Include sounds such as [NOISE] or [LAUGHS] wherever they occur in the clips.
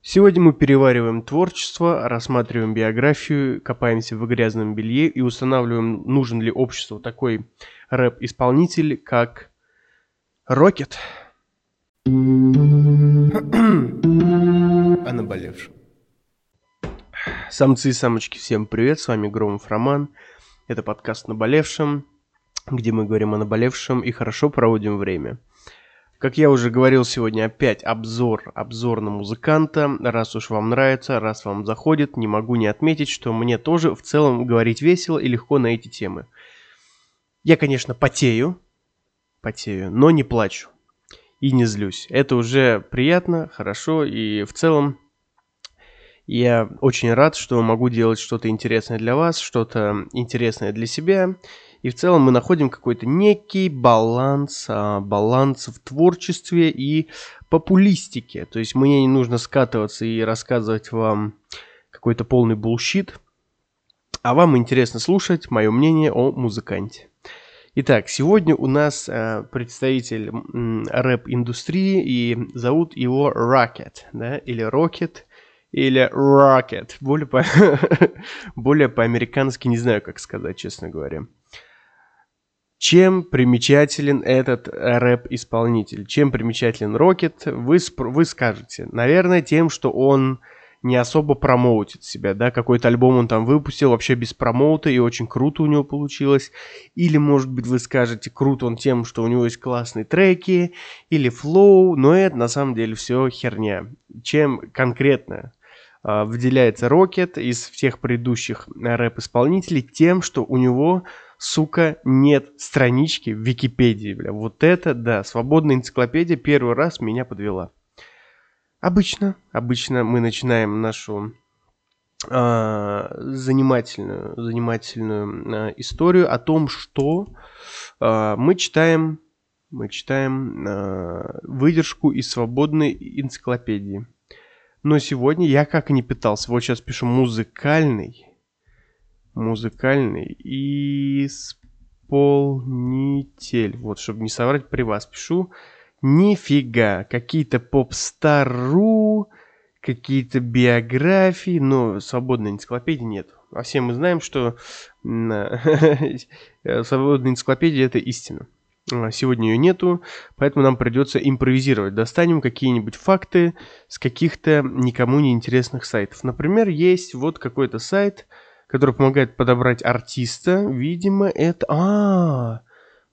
Сегодня мы перевариваем творчество, рассматриваем биографию, копаемся в грязном белье и устанавливаем, нужен ли обществу такой рэп-исполнитель, как Рокет. [CLEARS THROAT] О наболевшем. Самцы и самочки, всем привет, с вами Громов Роман. Это подкаст «Наболевшем», где мы говорим о наболевшем и хорошо проводим время. Как я уже говорил сегодня, опять обзор, обзор на музыканта. Раз уж вам нравится, раз вам заходит, не могу не отметить, что мне тоже в целом говорить весело и легко на эти темы. Я, конечно, потею, потею, но не плачу и не злюсь. Это уже приятно, хорошо, и в целом я очень рад, что могу делать что-то интересное для вас, что-то интересное для себя, и в целом мы находим какой-то некий баланс, а, баланс в творчестве и популистике. То есть мне не нужно скатываться и рассказывать вам какой-то полный bullshit, а вам интересно слушать мое мнение о музыканте. Итак, сегодня у нас э, представитель рэп-индустрии, и зовут его Rocket, да, или Rocket, или Rocket. Более, по... [LAUGHS] более по-американски не знаю, как сказать, честно говоря. Чем примечателен этот рэп-исполнитель? Чем примечателен Рокет? Вы, вы скажете. Наверное, тем, что он не особо промоутит себя, да, какой-то альбом он там выпустил вообще без промоута, и очень круто у него получилось. Или, может быть, вы скажете, круто он тем, что у него есть классные треки, или флоу, но это на самом деле все херня. Чем конкретно э, выделяется Рокет из всех предыдущих рэп-исполнителей? Тем, что у него сука, нет странички в Википедии, бля. Вот это, да, свободная энциклопедия первый раз меня подвела. Обычно, обычно мы начинаем нашу э, занимательную, занимательную э, историю о том, что э, мы читаем, мы читаем э, выдержку из свободной энциклопедии. Но сегодня я как и не пытался, вот сейчас пишу музыкальный музыкальный исполнитель. Вот, чтобы не соврать, при вас пишу. Нифига, какие-то поп-стару, какие-то биографии, но свободной энциклопедии нет. А все мы знаем, что [LAUGHS] свободная энциклопедия это истина. А сегодня ее нету, поэтому нам придется импровизировать. Достанем какие-нибудь факты с каких-то никому не интересных сайтов. Например, есть вот какой-то сайт, который помогает подобрать артиста. Видимо, это... А,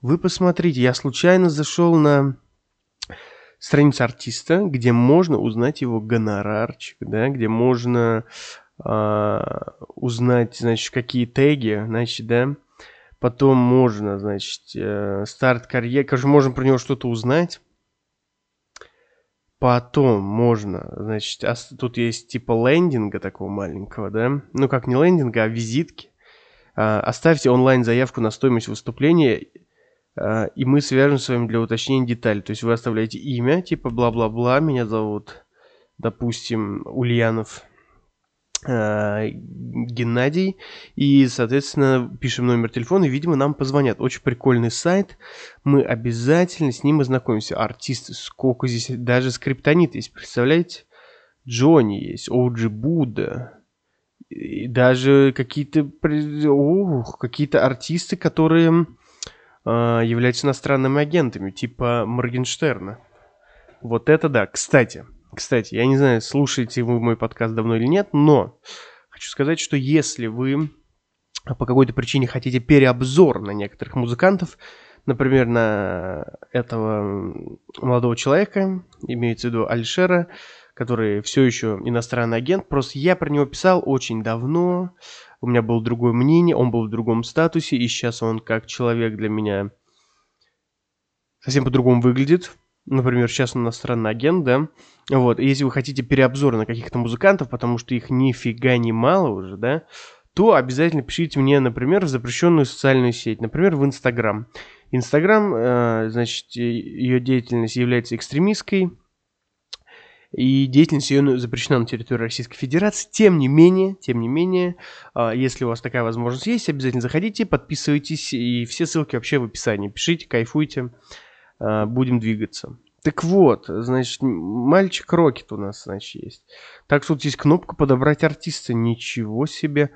вы посмотрите, я случайно зашел на страницу артиста, где можно узнать его гонорарчик, да, где можно а, узнать, значит, какие теги, значит, да, потом можно, значит, э, старт карьеры, короче, можем про него что-то узнать. Потом можно, значит, тут есть типа лендинга такого маленького, да? Ну, как не лендинга, а визитки. А, оставьте онлайн заявку на стоимость выступления, а, и мы свяжем с вами для уточнения деталей. То есть вы оставляете имя, типа бла-бла-бла, меня зовут, допустим, Ульянов Геннадий. И, соответственно, пишем номер телефона, и, видимо, нам позвонят. Очень прикольный сайт. Мы обязательно с ним ознакомимся. Артисты, сколько здесь, даже скриптонит есть, представляете? Джонни есть, Оуджи Будда. И даже какие-то какие-то артисты, которые э, являются иностранными агентами, типа Моргенштерна. Вот это да. Кстати, кстати, я не знаю, слушаете вы мой подкаст давно или нет, но хочу сказать, что если вы по какой-то причине хотите переобзор на некоторых музыкантов, например, на этого молодого человека, имеется в виду Альшера, который все еще иностранный агент, просто я про него писал очень давно, у меня было другое мнение, он был в другом статусе, и сейчас он как человек для меня совсем по-другому выглядит, например, сейчас он иностранный агент, да, вот, если вы хотите переобзор на каких-то музыкантов, потому что их нифига не мало уже, да, то обязательно пишите мне, например, в запрещенную социальную сеть, например, в Инстаграм. Инстаграм, э, значит, ее деятельность является экстремистской, и деятельность ее запрещена на территории Российской Федерации. Тем не менее, тем не менее, э, если у вас такая возможность есть, обязательно заходите, подписывайтесь, и все ссылки вообще в описании. Пишите, кайфуйте. Э, будем двигаться. Так вот, значит, мальчик Рокет у нас, значит, есть. Так тут есть кнопка подобрать артиста. Ничего себе.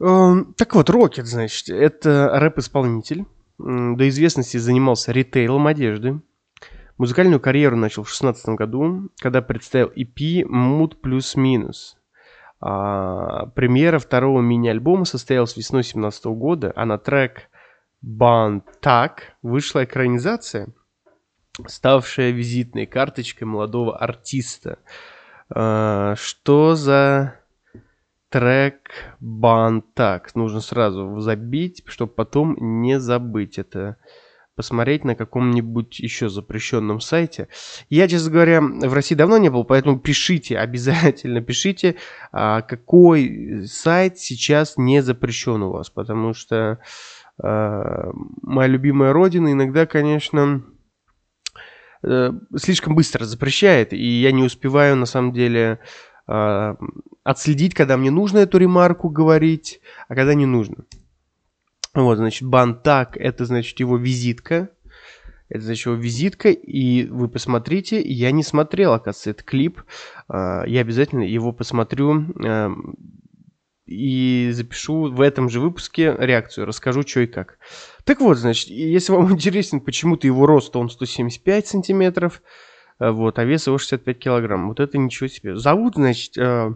Эм, так вот, Рокет, значит, это рэп-исполнитель. До известности занимался ритейлом одежды. Музыкальную карьеру начал в 2016 году, когда представил EP «Mood плюс-минус». А, премьера второго мини-альбома состоялась весной 2017 года, а на трек «Бан Так» вышла экранизация – ставшая визитной карточкой молодого артиста. А, что за трек Бантак? Нужно сразу забить, чтобы потом не забыть это посмотреть на каком-нибудь еще запрещенном сайте. Я, честно говоря, в России давно не был, поэтому пишите, обязательно пишите, а, какой сайт сейчас не запрещен у вас, потому что а, моя любимая родина иногда, конечно, Э, слишком быстро запрещает, и я не успеваю на самом деле э, отследить, когда мне нужно эту ремарку говорить, а когда не нужно. Вот, значит, Бантак, это, значит, его визитка. Это, значит, его визитка, и вы посмотрите, я не смотрел, оказывается, этот клип. Э, я обязательно его посмотрю э, и запишу в этом же выпуске реакцию, расскажу, что и как. Так вот, значит, если вам [LAUGHS] интересен почему-то его рост, он 175 сантиметров, э, вот, а вес его 65 килограмм. Вот это ничего себе. Зовут, значит, э,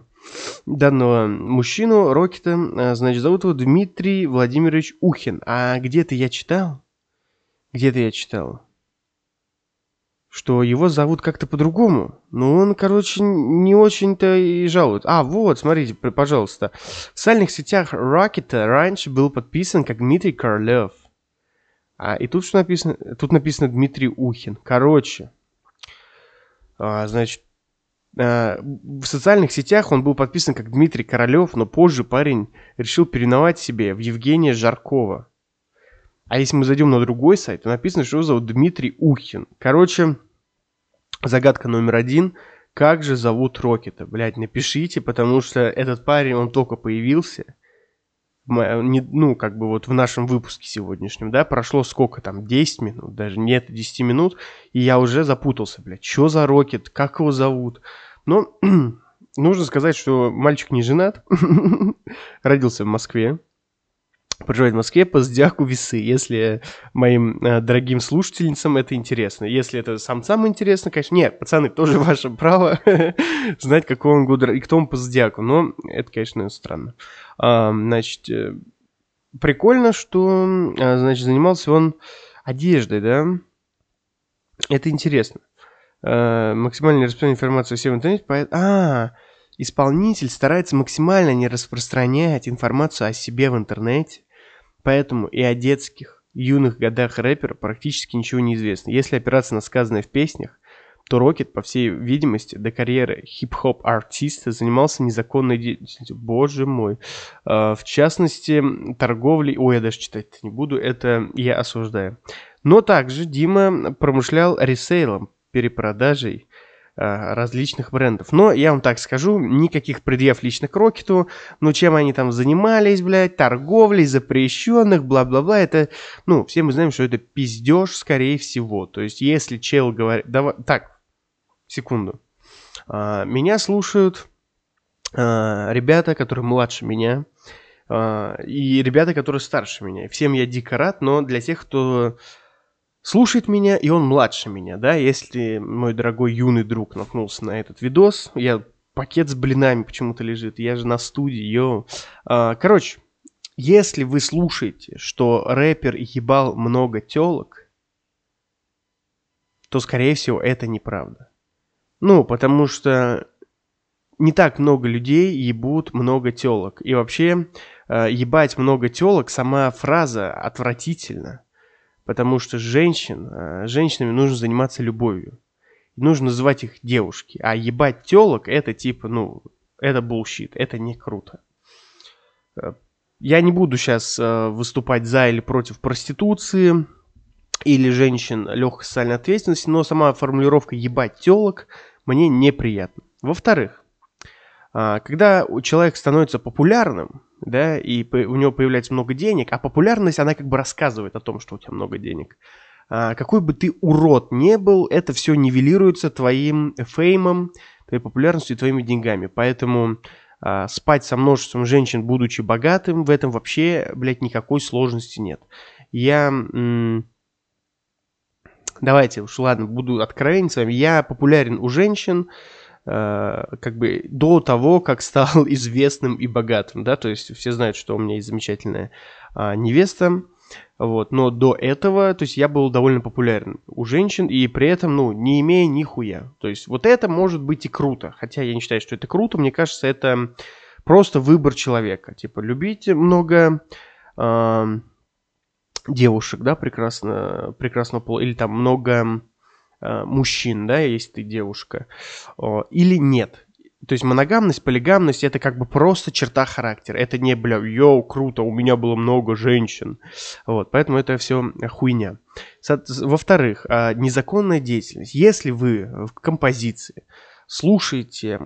данного мужчину, Рокета, э, значит, зовут его Дмитрий Владимирович Ухин. А где-то я читал, где-то я читал, что его зовут как-то по-другому. Но он, короче, не очень-то и жалует. А, вот, смотрите, пожалуйста. В социальных сетях Рокета раньше был подписан как Дмитрий Королев. А, и тут что написано? Тут написано Дмитрий Ухин. Короче, а, значит, а, в социальных сетях он был подписан как Дмитрий Королев, но позже парень решил переименовать себе в Евгения Жаркова. А если мы зайдем на другой сайт, то написано, что его зовут Дмитрий Ухин. Короче, Загадка номер один. Как же зовут Рокета? Блять, напишите, потому что этот парень, он только появился. Ну, как бы вот в нашем выпуске сегодняшнем, да, прошло сколько там, 10 минут, даже нет 10 минут, и я уже запутался, блядь, что за Рокет, как его зовут? Но [CLEARS THROAT] нужно сказать, что мальчик не женат, [LAUGHS] родился в Москве, проживает в Москве по зодиаку весы, если моим э, дорогим слушательницам это интересно. Если это самцам интересно, конечно, нет, пацаны, тоже [LAUGHS] ваше право [LAUGHS] знать, какого он года и кто он по зодиаку, но это, конечно, странно. А, значит, э, прикольно, что, а, значит, занимался он одеждой, да? Это интересно. А, максимально распространение информации все в интернете, поэтому... А, исполнитель старается максимально не распространять информацию о себе в интернете. Поэтому и о детских, юных годах рэпера практически ничего не известно. Если опираться на сказанное в песнях, то Рокет, по всей видимости, до карьеры хип-хоп артиста занимался незаконной деятельностью. Боже мой. А, в частности, торговлей... Ой, я даже читать не буду, это я осуждаю. Но также Дима промышлял ресейлом, перепродажей различных брендов. Но я вам так скажу, никаких предъяв лично к Рокету, ну чем они там занимались, блядь, торговлей, запрещенных, бла-бла-бла, это, ну, все мы знаем, что это пиздеж, скорее всего. То есть, если чел говорит... Давай... Так, секунду. А, меня слушают а, ребята, которые младше меня, а, и ребята, которые старше меня. Всем я дико рад, но для тех, кто слушает меня, и он младше меня, да, если мой дорогой юный друг наткнулся на этот видос, я пакет с блинами почему-то лежит, я же на студии, йоу. А, короче, если вы слушаете, что рэпер ебал много телок, то, скорее всего, это неправда. Ну, потому что не так много людей ебут много телок. И вообще, э, ебать много телок, сама фраза отвратительна. Потому что женщин, э, женщинами нужно заниматься любовью. Нужно называть их девушки. А ебать телок это типа, ну, это bullshit, это не круто. Э, я не буду сейчас э, выступать за или против проституции или женщин легкой социальной ответственности, но сама формулировка ебать телок мне неприятна. Во-вторых, когда человек становится популярным, да, и у него появляется много денег, а популярность, она как бы рассказывает о том, что у тебя много денег. а, какой бы ты урод не был, это все нивелируется твоим феймом, твоей популярностью и твоими деньгами. Поэтому а, спать со множеством женщин, будучи богатым, в этом вообще, блядь, никакой сложности нет. Я... М- давайте уж, ладно, буду откровенен с вами. Я популярен у женщин, как бы до того, как стал [LAUGHS] известным и богатым, да, то есть все знают, что у меня есть замечательная э, невеста, вот, но до этого, то есть я был довольно популярен у женщин, и при этом, ну, не имея нихуя. То есть вот это может быть и круто, хотя я не считаю, что это круто, мне кажется, это просто выбор человека. Типа, любить много э, девушек, да, прекрасно, прекрасного пола, или там много э, мужчин, да, если ты девушка, э, или нет. То есть моногамность, полигамность это как бы просто черта характера. Это не, бля, йоу, круто, у меня было много женщин. Вот, поэтому это все хуйня. Во-вторых, а, незаконная деятельность. Если вы в композиции слушаете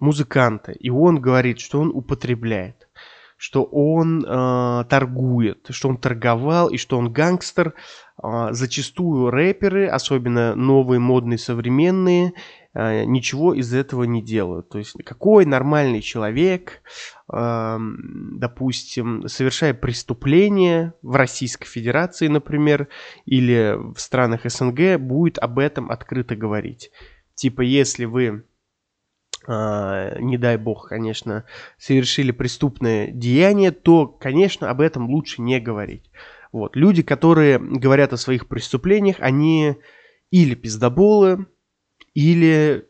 музыканта, и он говорит, что он употребляет, что он э, торгует, что он торговал и что он гангстер. Э, зачастую рэперы, особенно новые, модные, современные, э, ничего из этого не делают. То есть какой нормальный человек, допустим, совершая преступление в Российской Федерации, например, или в странах СНГ, будет об этом открыто говорить. Типа, если вы Uh, не дай бог, конечно, совершили преступное деяние, то, конечно, об этом лучше не говорить. Вот. Люди, которые говорят о своих преступлениях, они или пиздоболы, или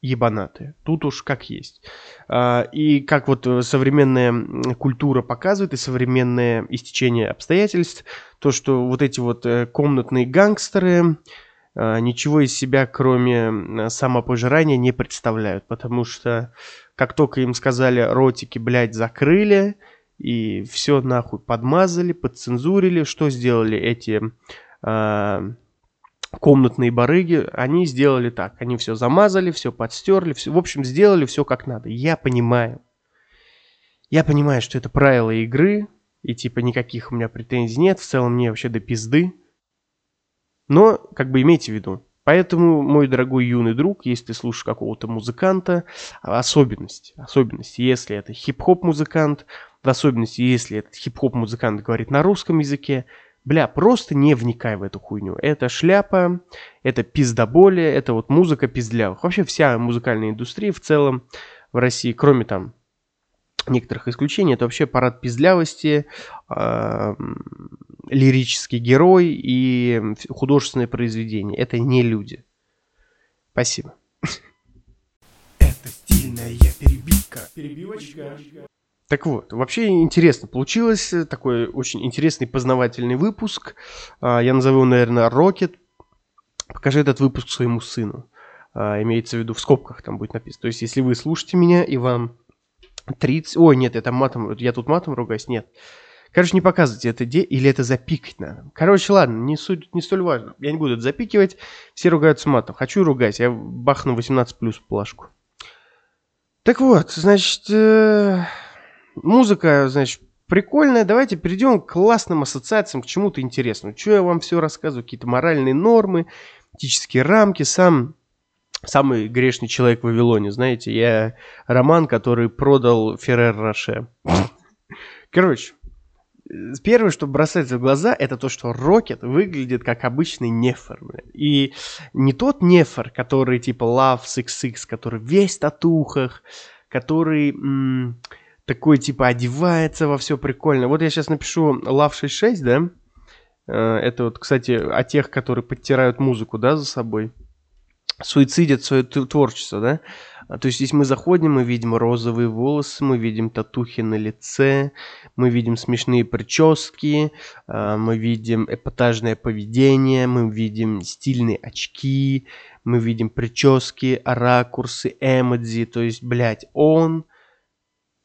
ебанаты. Тут уж как есть. Uh, и как вот современная культура показывает, и современное истечение обстоятельств, то, что вот эти вот э, комнатные гангстеры, а, ничего из себя, кроме самопожирания, не представляют. Потому что как только им сказали ротики, блядь, закрыли, и все нахуй подмазали, подцензурили, что сделали эти э, комнатные барыги? Они сделали так. Они все замазали, все подстерли, все, в общем, сделали все как надо. Я понимаю. Я понимаю, что это правила игры, и типа никаких у меня претензий нет. В целом мне вообще до пизды. Но, как бы имейте в виду, Поэтому, мой дорогой юный друг, если ты слушаешь какого-то музыканта, особенность, особенность, если это хип-хоп музыкант, в особенности, если этот хип-хоп музыкант говорит на русском языке, бля, просто не вникай в эту хуйню. Это шляпа, это пиздоболие, это вот музыка пиздлявых. Вообще вся музыкальная индустрия в целом в России, кроме там некоторых исключений, это вообще парад пиздлявости, лирический герой и художественное произведение. Это не люди. Спасибо. Это стильная перебивка. Перебивочка. Так вот, вообще интересно получилось. Такой очень интересный познавательный выпуск. А, я назову его, наверное, Рокет. Покажи этот выпуск своему сыну. А, имеется в виду в скобках там будет написано. То есть, если вы слушаете меня и вам 30... Ой, нет, это матом... Я тут матом ругаюсь? Нет. Короче, не показывайте это где или это запикать надо. Короче, ладно, не, суть, не столь важно. Я не буду это запикивать. Все ругаются матом. Хочу ругать. Я бахну 18 плюс плашку. Так вот, значит, э, музыка, значит, прикольная. Давайте перейдем к классным ассоциациям, к чему-то интересному. Что я вам все рассказываю? Какие-то моральные нормы, этические рамки. Сам самый грешный человек в Вавилоне, знаете, я роман, который продал Феррер Роше. Короче, первое, что бросается в глаза, это то, что Рокет выглядит как обычный нефер. И не тот нефер, который типа Love 66, который весь в татухах, который м- такой типа одевается во все прикольно. Вот я сейчас напишу Love 66, да? Э, это вот, кстати, о тех, которые подтирают музыку, да, за собой суицидят свое творчество, да? А, то есть здесь мы заходим, мы видим розовые волосы, мы видим татухи на лице, мы видим смешные прически, а, мы видим эпатажное поведение, мы видим стильные очки, мы видим прически, ракурсы, эмодзи, то есть, блядь, он,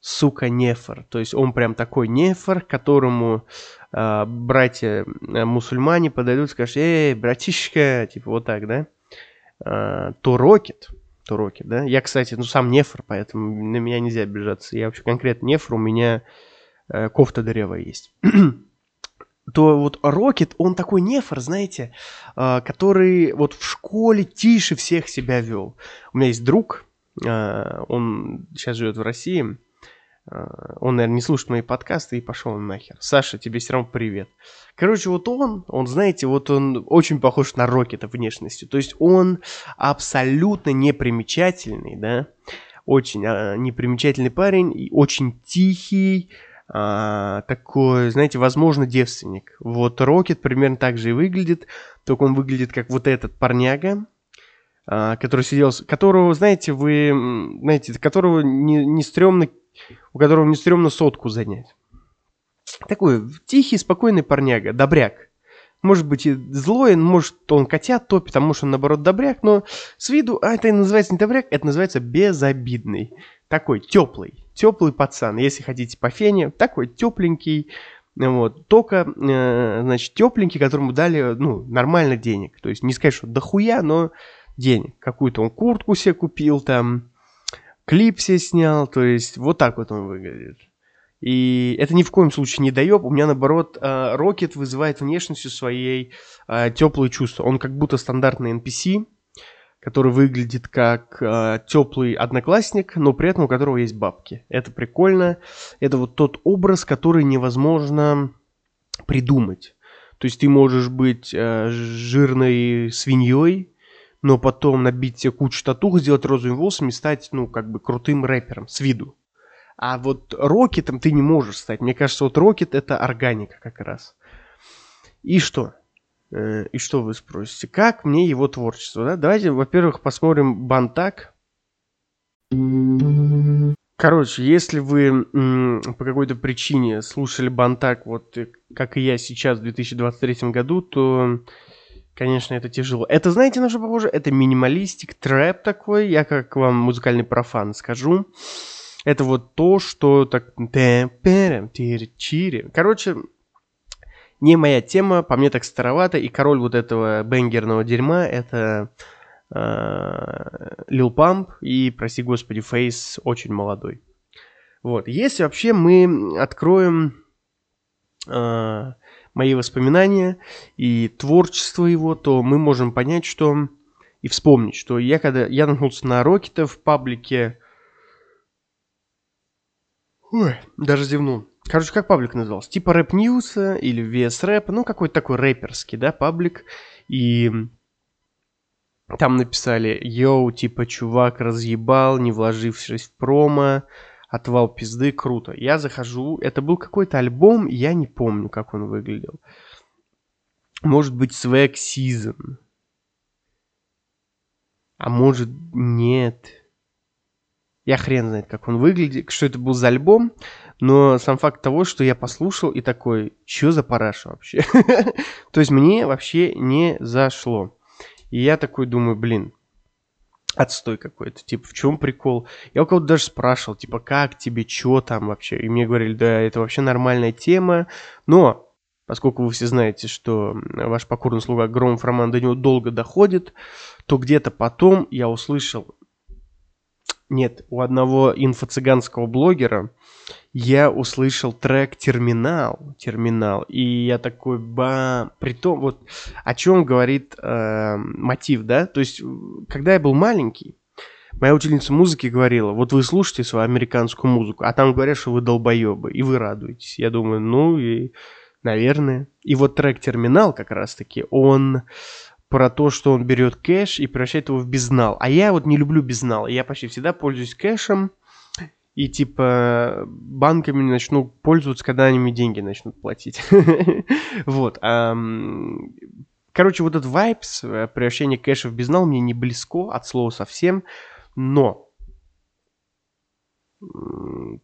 сука, нефор. То есть он прям такой нефор, которому э, братья мусульмане подойдут и скажут, эй, братишка, типа вот так, да? э, то Рокет, то Рокет, да. Я, кстати, ну сам нефр, поэтому на меня нельзя обижаться. Я вообще конкретно нефр, у меня э, кофта древа есть. [CLEARS THROAT] то вот Рокет, он такой нефор, знаете, э, который вот в школе тише всех себя вел. У меня есть друг, э, он сейчас живет в России, он, наверное, не слушает мои подкасты и пошел нахер. Саша, тебе все равно привет. Короче, вот он, он, знаете, вот он очень похож на Рокета внешностью. То есть он абсолютно непримечательный, да, очень а, непримечательный парень, и очень тихий, а, такой, знаете, возможно, девственник. Вот Рокет примерно так же и выглядит, только он выглядит как вот этот парняга, а, который сидел, которого, знаете, вы, знаете, которого не, не стрёмно, у которого не стрёмно сотку занять. Такой тихий, спокойный парняга, добряк. Может быть и злой, может он котят топит, а может он наоборот добряк, но с виду, а это называется не добряк, это называется безобидный. Такой теплый, теплый пацан, если хотите по фене, такой тепленький, вот, только, э, значит, тепленький, которому дали, ну, нормально денег. То есть не сказать, что дохуя, но денег. Какую-то он куртку себе купил там, клип себе снял, то есть вот так вот он выглядит. И это ни в коем случае не доеб. У меня, наоборот, Рокет вызывает внешностью своей теплые чувства. Он как будто стандартный NPC, который выглядит как теплый одноклассник, но при этом у которого есть бабки. Это прикольно. Это вот тот образ, который невозможно придумать. То есть ты можешь быть жирной свиньей, но потом набить себе кучу татух, сделать розовыми волосами и стать, ну, как бы крутым рэпером с виду. А вот Рокетом ты не можешь стать. Мне кажется, вот Рокет это органика как раз. И что? Э, и что вы спросите? Как мне его творчество? Да? Давайте, во-первых, посмотрим Бантак. Короче, если вы по какой-то причине слушали Бантак, вот э, как и я сейчас в 2023 году, то, конечно, это тяжело. Это, знаете, на что похоже? Это минималистик, трэп такой. Я как вам музыкальный профан скажу. Это вот то, что так... Короче, не моя тема, по мне так старовато, и король вот этого бенгерного дерьма это Лил uh, Памп и, прости господи, Фейс очень молодой. Вот, если вообще мы откроем uh, мои воспоминания и творчество его, то мы можем понять, что и вспомнить, что я когда я наткнулся на Рокета в паблике Ой, даже зевнул. Короче, как паблик назывался? Типа рэп ньюса или VS рэп, ну какой-то такой рэперский, да, паблик. И там написали, йоу, типа, чувак разъебал, не вложившись в промо, отвал пизды, круто. Я захожу, это был какой-то альбом, я не помню, как он выглядел. Может быть, Swag Season. А может, нет. Я хрен знает, как он выглядит, что это был за альбом, но сам факт того, что я послушал и такой, что за параша вообще? [LAUGHS] То есть мне вообще не зашло. И я такой думаю, блин, отстой какой-то, типа, в чем прикол? Я у кого-то даже спрашивал, типа, как тебе, что там вообще? И мне говорили, да, это вообще нормальная тема, но поскольку вы все знаете, что ваш покорный слуга Громов Роман до него долго доходит, то где-то потом я услышал нет, у одного инфо-цыганского блогера я услышал трек «Терминал», «Терминал», и я такой, ба, при том, вот о чем говорит э, мотив, да, то есть, когда я был маленький, моя учительница музыки говорила, вот вы слушаете свою американскую музыку, а там говорят, что вы долбоебы, и вы радуетесь. Я думаю, ну и, наверное. И вот трек «Терминал» как раз-таки, он про то, что он берет кэш и превращает его в безнал. А я вот не люблю безнал. Я почти всегда пользуюсь кэшем. И типа банками начну пользоваться, когда они мне деньги начнут платить. [LAUGHS] Вот. Короче, вот этот vibes, э, превращение кэша в безнал мне не близко от слова совсем. Но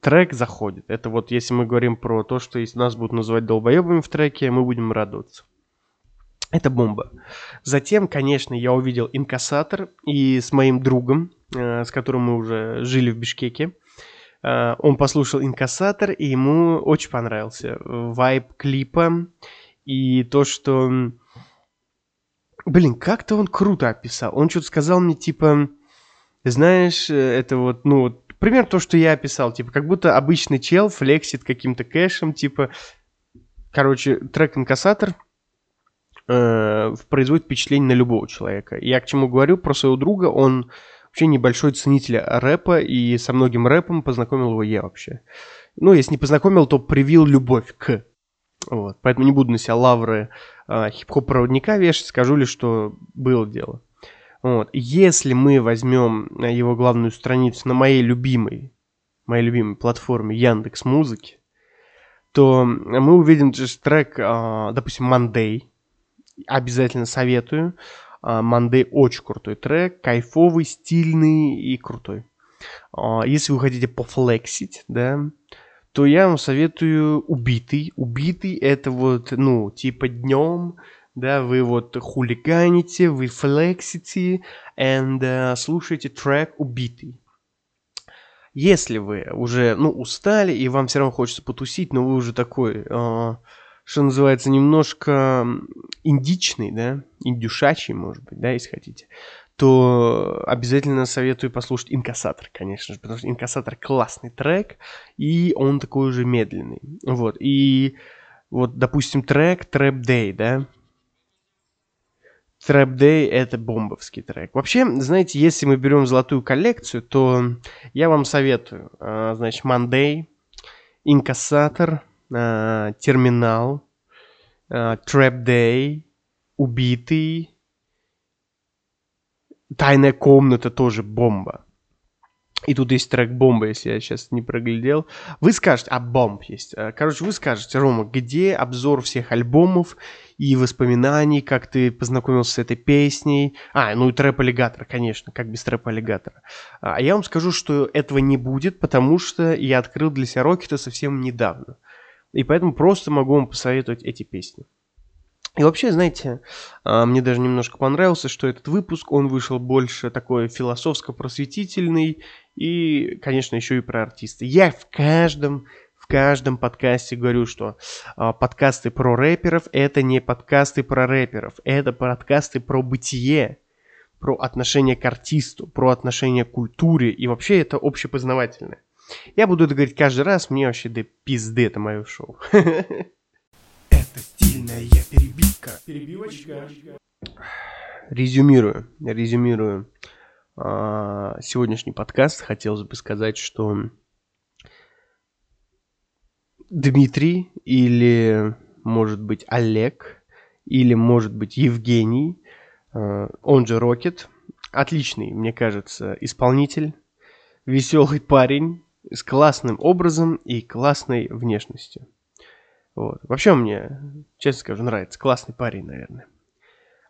трек заходит. Это вот если мы говорим про то, что если нас будут называть долбоебами в треке, мы будем радоваться. Это бомба. Затем, конечно, я увидел инкассатор и с моим другом, э, с которым мы уже жили в Бишкеке, он послушал инкассатор, и ему очень понравился вайб клипа и то, что... Блин, как-то он круто описал. Он что-то сказал мне, типа, знаешь, э, это вот, ну, вот, пример то, что я описал, типа, как будто обычный чел флексит каким-то кэшем, типа, короче, трек «Инкассатор» э, производит впечатление на любого человека. Я к чему говорю про своего друга, он вообще небольшой ценитель рэпа, и со многим рэпом познакомил его я вообще. Ну, если не познакомил, то привил любовь к. Вот. Поэтому не буду на себя лавры э, хип-хоп-проводника вешать, скажу лишь, что было дело. Вот. Если мы возьмем его главную страницу на моей любимой, моей любимой платформе Яндекс Музыки, то мы увидим трек, а, допустим, Monday. Обязательно советую. А, Monday очень крутой трек, кайфовый, стильный и крутой. А, если вы хотите пофлексить, да, то я вам советую убитый. Убитый это вот, ну, типа днем, да, вы вот хулиганите, вы флексите, and uh, слушаете трек убитый. Если вы уже, ну, устали, и вам все равно хочется потусить, но вы уже такой, э, что называется, немножко индичный, да, индюшачий, может быть, да, если хотите, то обязательно советую послушать «Инкассатор», конечно же, потому что «Инкассатор» классный трек, и он такой уже медленный, вот, и вот, допустим, трек «Trap Day», да, Trap Day это бомбовский трек. Вообще, знаете, если мы берем золотую коллекцию, то я вам советую, а, значит, Monday, Инкассатор, Терминал, а, Trap Day, Убитый, Тайная комната тоже бомба. И тут есть трек «Бомба», если я сейчас не проглядел. Вы скажете, а бомб есть. Короче, вы скажете, Рома, где обзор всех альбомов и воспоминаний, как ты познакомился с этой песней. А, ну и трэп-аллигатор, конечно, как без трэп-аллигатора. А я вам скажу, что этого не будет, потому что я открыл для себя Рокета совсем недавно. И поэтому просто могу вам посоветовать эти песни. И вообще, знаете, а, мне даже немножко понравился, что этот выпуск, он вышел больше такой философско-просветительный и, конечно, еще и про артиста. Я в каждом в каждом подкасте говорю, что э, подкасты про рэперов это не подкасты про рэперов, это подкасты про бытие, про отношение к артисту, про отношение к культуре и вообще это общепознавательное. Я буду это говорить каждый раз, мне вообще да пизды это мое шоу. [LAUGHS] Это стильная перебивка. Перебивочка. Резюмирую, резюмирую а, сегодняшний подкаст. Хотелось бы сказать, что Дмитрий или, может быть, Олег или, может быть, Евгений, э, он же Рокет. Отличный, мне кажется, исполнитель, веселый парень с классным образом и классной внешностью. Вот. Вообще мне, честно скажу, нравится. Классный парень, наверное.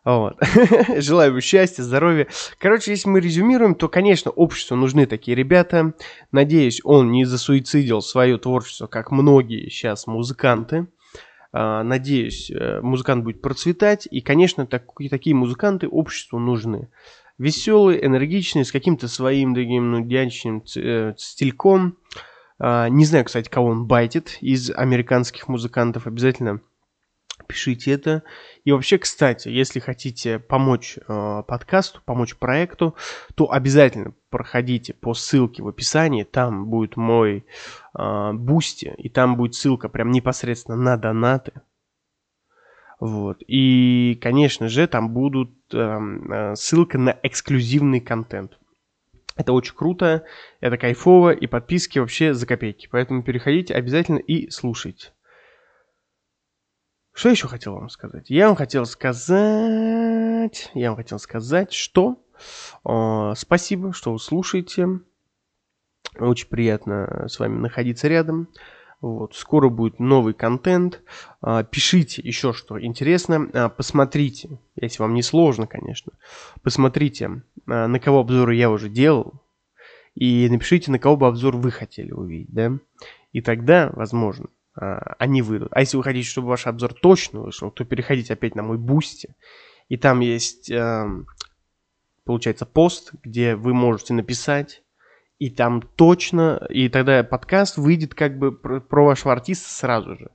Вот. [LAUGHS] Желаю ему счастья, здоровья. Короче, если мы резюмируем, то, конечно, обществу нужны такие ребята. Надеюсь, он не засуицидил свое творчество, как многие сейчас музыканты. А, надеюсь, э, музыкант будет процветать. И, конечно, так, такие музыканты обществу нужны. Веселые, энергичные, с каким-то своим таким, ну, дянчным э, стильком. А, не знаю, кстати, кого он байтит из американских музыкантов. Обязательно пишите это. И вообще, кстати, если хотите помочь э, подкасту, помочь проекту, то обязательно проходите по ссылке в описании. Там будет мой э, бусти, и там будет ссылка прям непосредственно на донаты. Вот. И, конечно же, там будут ссылка на эксклюзивный контент. Это очень круто, это кайфово, и подписки вообще за копейки. Поэтому переходите обязательно и слушайте. Что еще хотел вам сказать? Я вам хотел сказать... Я вам хотел сказать, что... Э, спасибо, что вы слушаете. Очень приятно с вами находиться рядом. Вот, скоро будет новый контент. А, пишите еще что интересно. А, посмотрите, если вам не сложно, конечно. Посмотрите, а, на кого обзоры я уже делал. И напишите, на кого бы обзор вы хотели увидеть, да. И тогда, возможно, они выйдут. А если вы хотите, чтобы ваш обзор точно вышел, то переходите опять на мой бусти. И там есть, получается, пост, где вы можете написать. И там точно, и тогда подкаст выйдет как бы про, вашего артиста сразу же.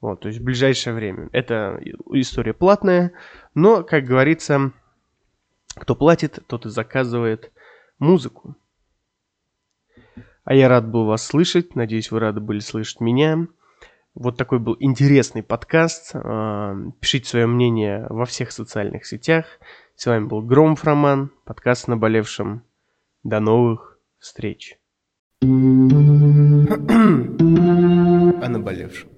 Вот, то есть в ближайшее время. Это история платная, но, как говорится, кто платит, тот и заказывает музыку. А я рад был вас слышать. Надеюсь, вы рады были слышать меня. Вот такой был интересный подкаст. А, пишите свое мнение во всех социальных сетях. С вами был Громов Роман, подкаст «Наболевшем». До новых встреч. [CLEARS THROAT] О наболевшем.